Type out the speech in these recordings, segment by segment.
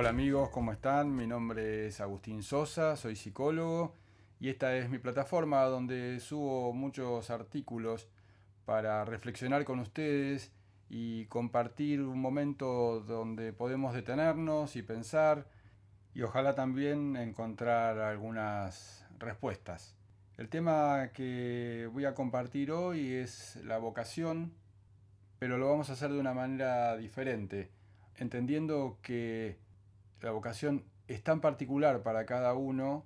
Hola amigos, ¿cómo están? Mi nombre es Agustín Sosa, soy psicólogo y esta es mi plataforma donde subo muchos artículos para reflexionar con ustedes y compartir un momento donde podemos detenernos y pensar y ojalá también encontrar algunas respuestas. El tema que voy a compartir hoy es la vocación, pero lo vamos a hacer de una manera diferente, entendiendo que la vocación es tan particular para cada uno,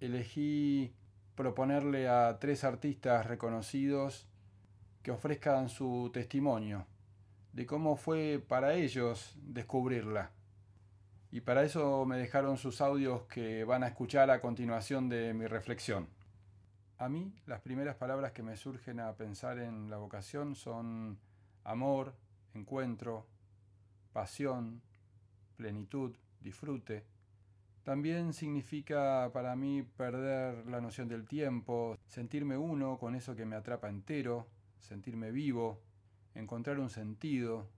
elegí proponerle a tres artistas reconocidos que ofrezcan su testimonio de cómo fue para ellos descubrirla. Y para eso me dejaron sus audios que van a escuchar a continuación de mi reflexión. A mí las primeras palabras que me surgen a pensar en la vocación son amor, encuentro, pasión, plenitud, disfrute. También significa para mí perder la noción del tiempo, sentirme uno con eso que me atrapa entero, sentirme vivo, encontrar un sentido,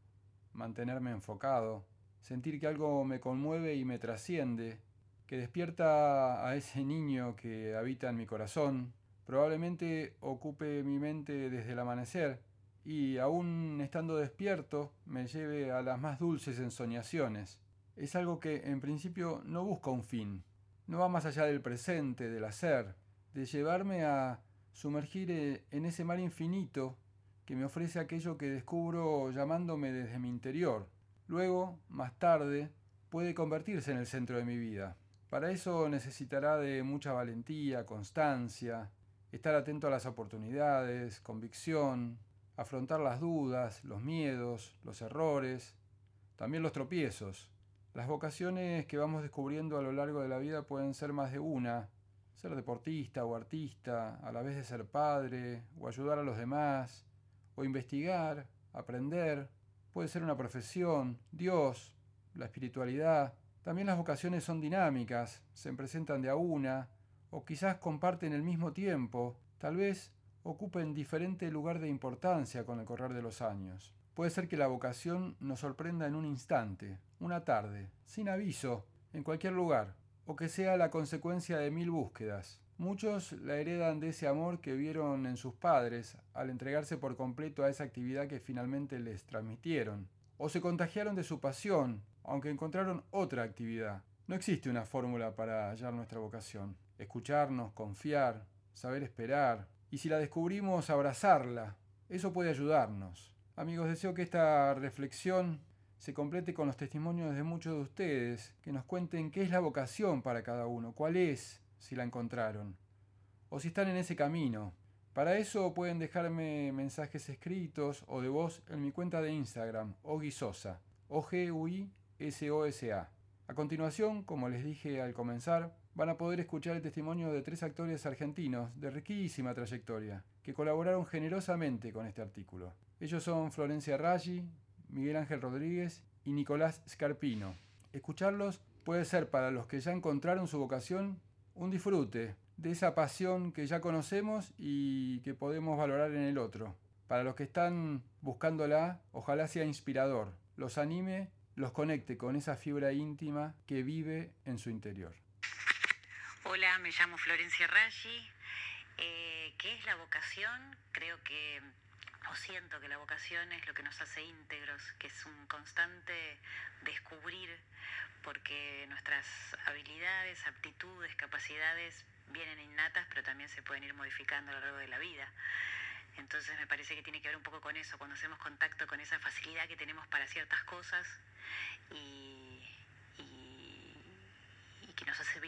mantenerme enfocado, sentir que algo me conmueve y me trasciende, que despierta a ese niño que habita en mi corazón, probablemente ocupe mi mente desde el amanecer y aún estando despierto me lleve a las más dulces ensoñaciones es algo que en principio no busca un fin, no va más allá del presente, del hacer, de llevarme a sumergir eh, en ese mar infinito que me ofrece aquello que descubro llamándome desde mi interior. Luego, más tarde, puede convertirse en el centro de mi vida. Para eso necesitará de mucha valentía, constancia, estar atento a las oportunidades, convicción, afrontar las dudas, los miedos, los errores, también los tropiezos, las vocaciones que vamos descubriendo a lo largo de la vida pueden ser más de una. Ser deportista o artista, a la vez de ser padre, o ayudar a los demás, o investigar, aprender. Puede ser una profesión, Dios, la espiritualidad. También las vocaciones son dinámicas, se presentan de a una, o quizás comparten el mismo tiempo, tal vez ocupen diferente lugar de importancia con el correr de los años. Puede ser que la vocación nos sorprenda en un instante, una tarde, sin aviso, en cualquier lugar, o que sea la consecuencia de mil búsquedas. Muchos la heredan de ese amor que vieron en sus padres al entregarse por completo a esa actividad que finalmente les transmitieron, o se contagiaron de su pasión, aunque encontraron otra actividad. No existe una fórmula para hallar nuestra vocación. Escucharnos, confiar, saber esperar, y si la descubrimos, abrazarla. Eso puede ayudarnos. Amigos, deseo que esta reflexión se complete con los testimonios de muchos de ustedes, que nos cuenten qué es la vocación para cada uno, cuál es, si la encontraron, o si están en ese camino. Para eso pueden dejarme mensajes escritos o de voz en mi cuenta de Instagram, O-G-U-I-S-O-S-A. A continuación, como les dije al comenzar, van a poder escuchar el testimonio de tres actores argentinos de riquísima trayectoria, que colaboraron generosamente con este artículo. Ellos son Florencia Raggi, Miguel Ángel Rodríguez y Nicolás Scarpino. Escucharlos puede ser para los que ya encontraron su vocación un disfrute de esa pasión que ya conocemos y que podemos valorar en el otro. Para los que están buscándola, ojalá sea inspirador, los anime, los conecte con esa fibra íntima que vive en su interior. Hola, me llamo Florencia Raggi. Eh, ¿Qué es la vocación? Creo que o siento que la vocación es lo que nos hace íntegros, que es un constante descubrir, porque nuestras habilidades, aptitudes, capacidades vienen innatas, pero también se pueden ir modificando a lo largo de la vida. Entonces me parece que tiene que ver un poco con eso, cuando hacemos contacto con esa facilidad que tenemos para ciertas cosas y, que nos hace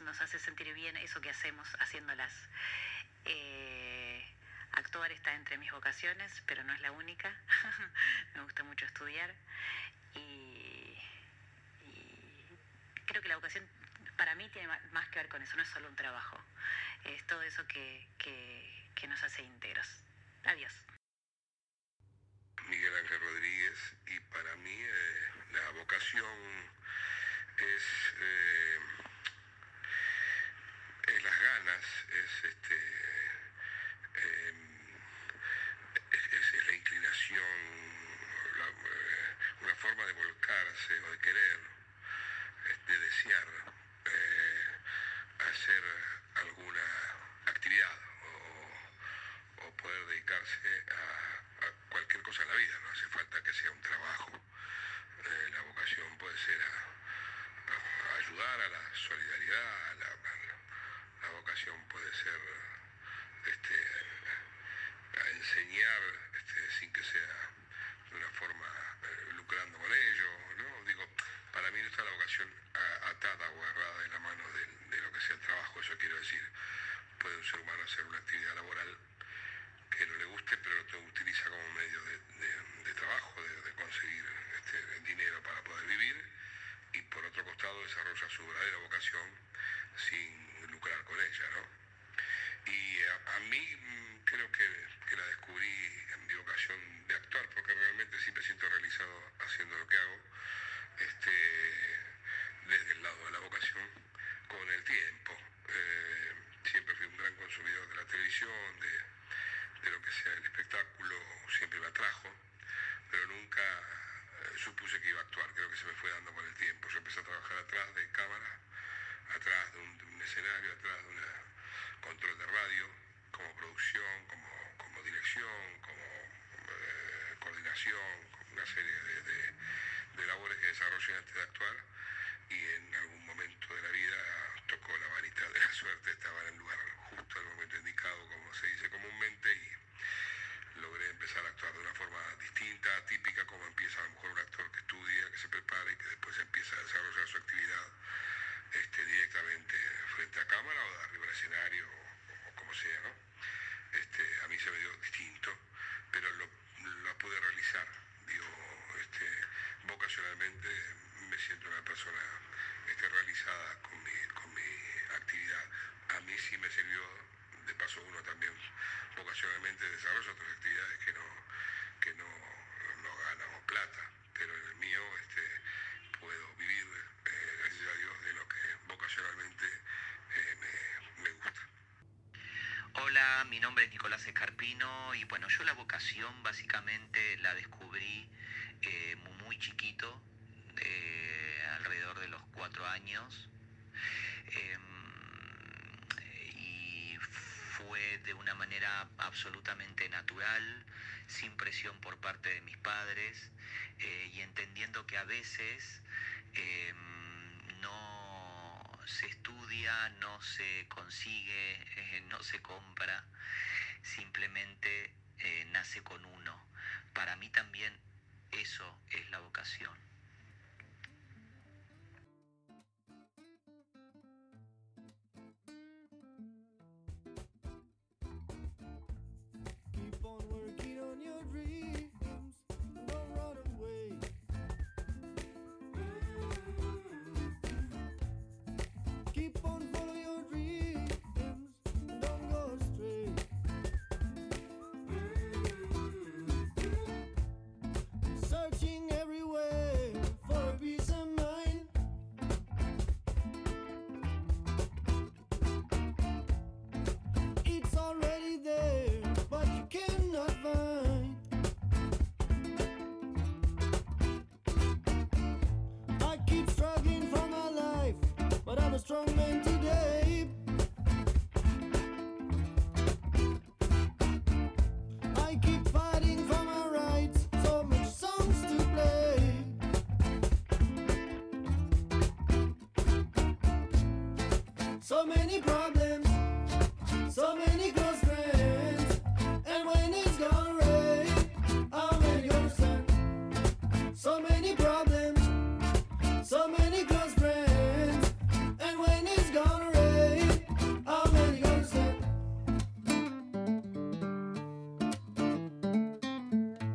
nos, hace sentir bien eso que hacemos haciéndolas. Eh, Actuar está entre mis vocaciones, pero no es la única. me gusta mucho estudiar y, creo que la vocación para mí tiene más que ver con eso, no es solo un trabajo, es todo eso que, nos hace íntegros. Adiós. Miguel Ángel Rodríguez y para mí eh, la vocación es, eh, mi nombre es Nicolás Escarpino y bueno, yo la vocación básicamente la descubrí eh, muy, chiquito, alrededor de los cuatro años. Em, y fue de una manera absolutamente natural, sin presión por parte de mis padres eh, y entendiendo que a veces em, se estudia, no se consigue, eh, no se compra, simplemente eh, nace con uno. Para mí también eso es la vocación. So many problems,